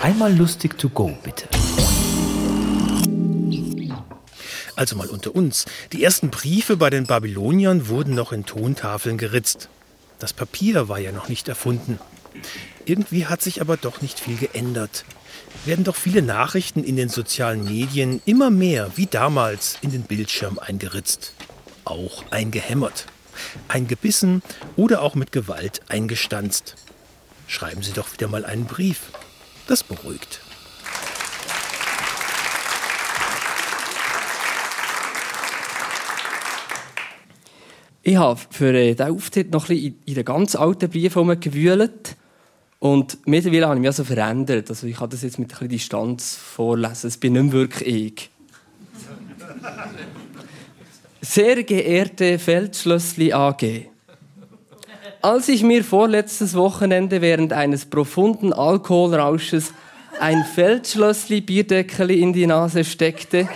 Einmal lustig to go, bitte. Also mal unter uns. Die ersten Briefe bei den Babyloniern wurden noch in Tontafeln geritzt. Das Papier war ja noch nicht erfunden. Irgendwie hat sich aber doch nicht viel geändert. Werden doch viele Nachrichten in den sozialen Medien immer mehr wie damals in den Bildschirm eingeritzt. Auch eingehämmert, eingebissen oder auch mit Gewalt eingestanzt. Schreiben Sie doch wieder mal einen Brief. Das beruhigt. Ich habe für äh, diesen Auftritt noch ein bisschen in den ganz alten Briefen gewühlt. Und mittlerweile habe ich mich also verändert. Also ich kann das jetzt mit ein bisschen Distanz vorlesen. Es bin nicht mehr wirklich ich. Sehr geehrte Feldschlössli AG. Als ich mir vorletztes Wochenende während eines profunden Alkoholrausches ein Feldschlössli Bierdeckeli in die Nase steckte,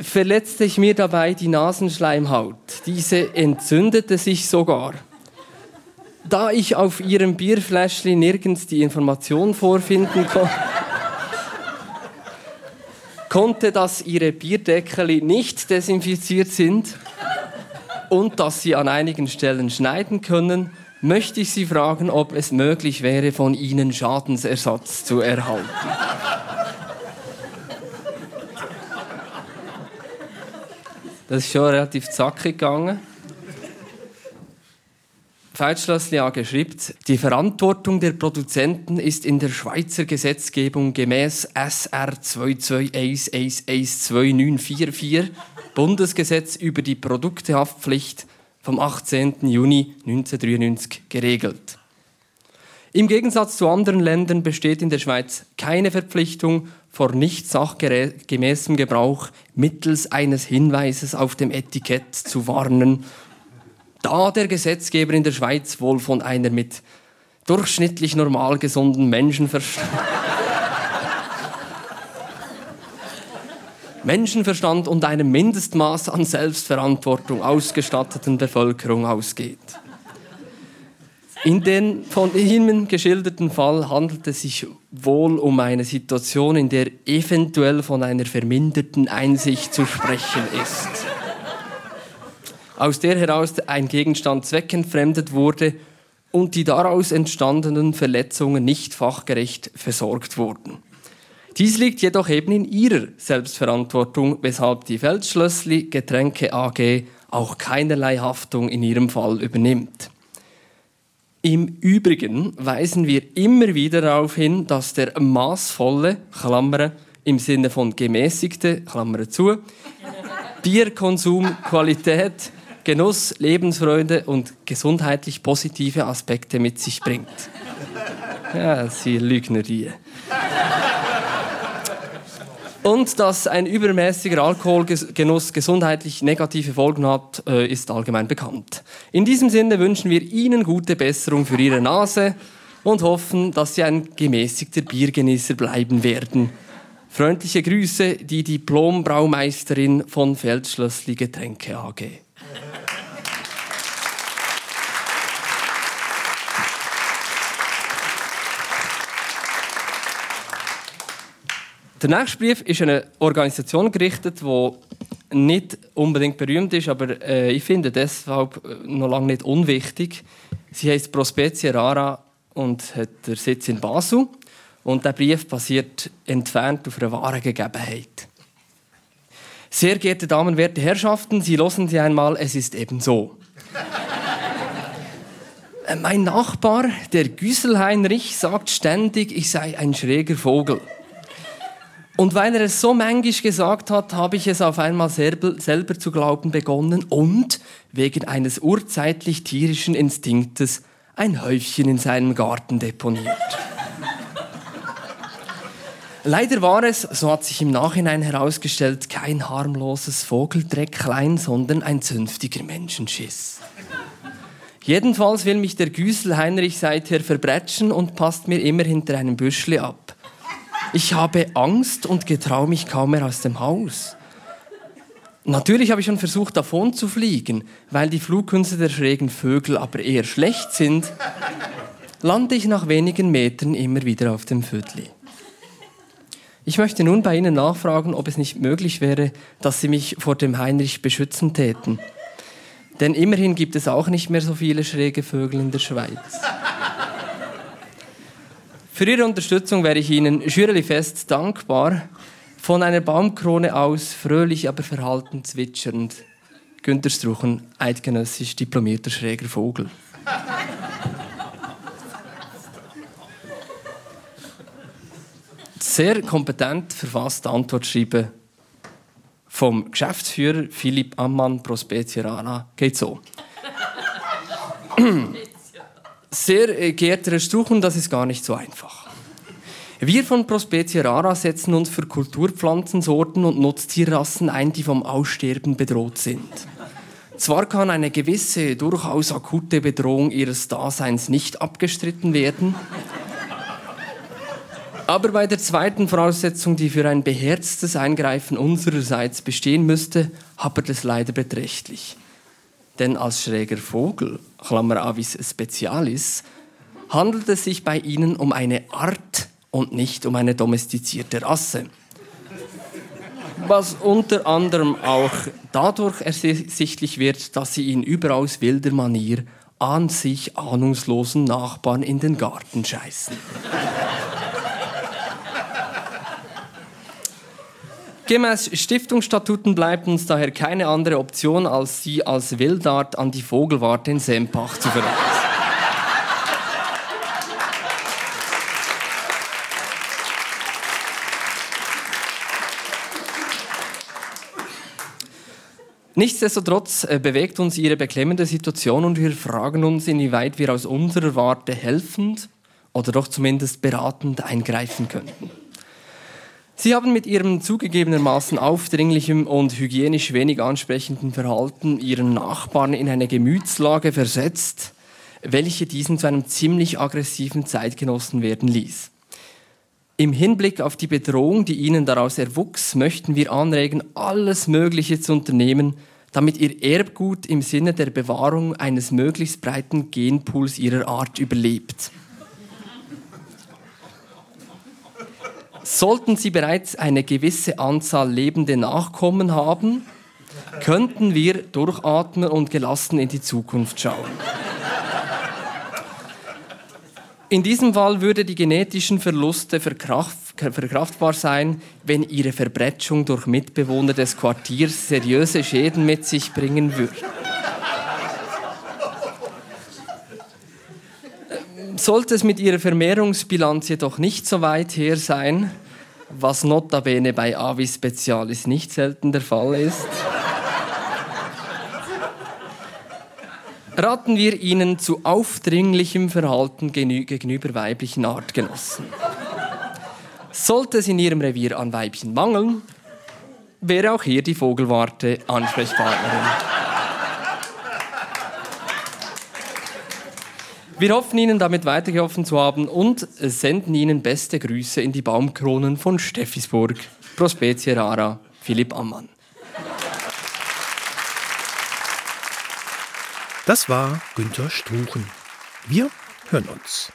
verletzte ich mir dabei die Nasenschleimhaut. Diese entzündete sich sogar. Da ich auf ihrem Bierfläschchen nirgends die Information vorfinden konnte, konnte, dass ihre Bierdeckel nicht desinfiziert sind und dass sie an einigen Stellen schneiden können, möchte ich Sie fragen, ob es möglich wäre, von Ihnen Schadensersatz zu erhalten. Das ist schon relativ zackig gegangen. Feitschlössli AG schreibt, die Verantwortung der Produzenten ist in der Schweizer Gesetzgebung gemäß SR 221112944 Bundesgesetz über die Produktehaftpflicht vom 18. Juni 1993 geregelt. Im Gegensatz zu anderen Ländern besteht in der Schweiz keine Verpflichtung, vor nicht sachgemäßem Gebrauch mittels eines Hinweises auf dem Etikett zu warnen, da der Gesetzgeber in der Schweiz wohl von einer mit durchschnittlich normal gesunden Menschenverstand Menschenverstand und einem Mindestmaß an Selbstverantwortung ausgestatteten Bevölkerung ausgeht. In dem von Ihnen geschilderten Fall handelt es sich wohl um eine Situation, in der eventuell von einer verminderten Einsicht zu sprechen ist, aus der heraus ein Gegenstand zweckentfremdet wurde und die daraus entstandenen Verletzungen nicht fachgerecht versorgt wurden. Dies liegt jedoch eben in ihrer Selbstverantwortung, weshalb die Feldschlössli Getränke AG auch keinerlei Haftung in ihrem Fall übernimmt. Im Übrigen weisen wir immer wieder darauf hin, dass der maßvolle, Klammern, im Sinne von gemäßigte, Klammern zu, Bierkonsum, Qualität, Genuss, Lebensfreude und gesundheitlich positive Aspekte mit sich bringt. Ja, Sie Lügner die. Und dass ein übermäßiger Alkoholgenuss gesundheitlich negative Folgen hat, äh, ist allgemein bekannt. In diesem Sinne wünschen wir Ihnen gute Besserung für Ihre Nase und hoffen, dass Sie ein gemäßigter Biergenießer bleiben werden. Freundliche Grüße, die Diplom-Braumeisterin von Feldschlössli Getränke AG. Der nächste Brief ist eine Organisation gerichtet, die nicht unbedingt berühmt ist, aber äh, ich finde deshalb äh, noch lange nicht unwichtig. Sie heißt Prospezie Rara und hat den Sitz in Basel. Und der Brief basiert entfernt auf einer wahren Gegebenheit. Sehr geehrte Damen, werte Herrschaften, Sie losen Sie einmal, es ist eben so. Mein Nachbar, der Güsselheinrich, sagt ständig, ich sei ein schräger Vogel. Und weil er es so manchmal gesagt hat, habe ich es auf einmal selber, selber zu glauben begonnen und wegen eines urzeitlich tierischen Instinktes ein Häufchen in seinem Garten deponiert. Leider war es, so hat sich im Nachhinein herausgestellt, kein harmloses Vogeldrecklein, sondern ein zünftiger Menschenschiss. Jedenfalls will mich der Güsel Heinrich seither verbretschen und passt mir immer hinter einem Büschli ab. Ich habe Angst und getraue mich kaum mehr aus dem Haus. Natürlich habe ich schon versucht, davon zu fliegen, weil die Flugkünste der schrägen Vögel aber eher schlecht sind. lande ich nach wenigen Metern immer wieder auf dem Viertli. Ich möchte nun bei Ihnen nachfragen, ob es nicht möglich wäre, dass Sie mich vor dem Heinrich beschützen täten. Denn immerhin gibt es auch nicht mehr so viele schräge Vögel in der Schweiz. Für Ihre Unterstützung wäre ich Ihnen schürlich fest dankbar, von einer Baumkrone aus fröhlich, aber verhalten zwitschernd. Günter Struchen, eidgenössisch diplomierter schräger Vogel. Sehr kompetent verfasste Antwort schreiben vom Geschäftsführer Philipp Ammann Prospezierana geht so. Sehr geehrter Herr Struchen, das ist gar nicht so einfach. Wir von Prospecia rara setzen uns für Kulturpflanzensorten und Nutztierrassen ein, die vom Aussterben bedroht sind. Zwar kann eine gewisse, durchaus akute Bedrohung ihres Daseins nicht abgestritten werden, aber bei der zweiten Voraussetzung, die für ein beherztes Eingreifen unsererseits bestehen müsste, hapert es leider beträchtlich. Denn als schräger Vogel, Klammer avis specialis, handelt es sich bei ihnen um eine Art und nicht um eine domestizierte Rasse. Was unter anderem auch dadurch ersichtlich wird, dass sie in überaus wilder Manier an sich ahnungslosen Nachbarn in den Garten scheißen. Gemäß Stiftungsstatuten bleibt uns daher keine andere Option, als sie als Wildart an die Vogelwarte in Sempach zu verweisen. Nichtsdestotrotz äh, bewegt uns ihre beklemmende Situation und wir fragen uns, inwieweit wir aus unserer Warte helfend oder doch zumindest beratend eingreifen könnten. Sie haben mit ihrem zugegebenermaßen aufdringlichen und hygienisch wenig ansprechenden Verhalten ihren Nachbarn in eine Gemütslage versetzt, welche diesen zu einem ziemlich aggressiven Zeitgenossen werden ließ. Im Hinblick auf die Bedrohung, die ihnen daraus erwuchs, möchten wir anregen, alles Mögliche zu unternehmen, damit ihr Erbgut im Sinne der Bewahrung eines möglichst breiten Genpools ihrer Art überlebt. Sollten sie bereits eine gewisse Anzahl lebende Nachkommen haben, könnten wir durchatmen und gelassen in die Zukunft schauen. In diesem Fall würde die genetischen Verluste verkraft, verkraftbar sein, wenn ihre Verbretschung durch Mitbewohner des Quartiers seriöse Schäden mit sich bringen würde. Sollte es mit ihrer Vermehrungsbilanz jedoch nicht so weit her sein, was notabene bei Avis Specialis nicht selten der Fall ist, raten wir Ihnen zu aufdringlichem Verhalten gegenüber weiblichen Artgenossen. Sollte es in Ihrem Revier an Weibchen mangeln, wäre auch hier die Vogelwarte Ansprechpartnerin. Wir hoffen Ihnen damit weitergeholfen zu haben und senden Ihnen beste Grüße in die Baumkronen von Steffisburg. Prospecie rara, Philipp Ammann. Das war Günter Struchen. Wir hören uns.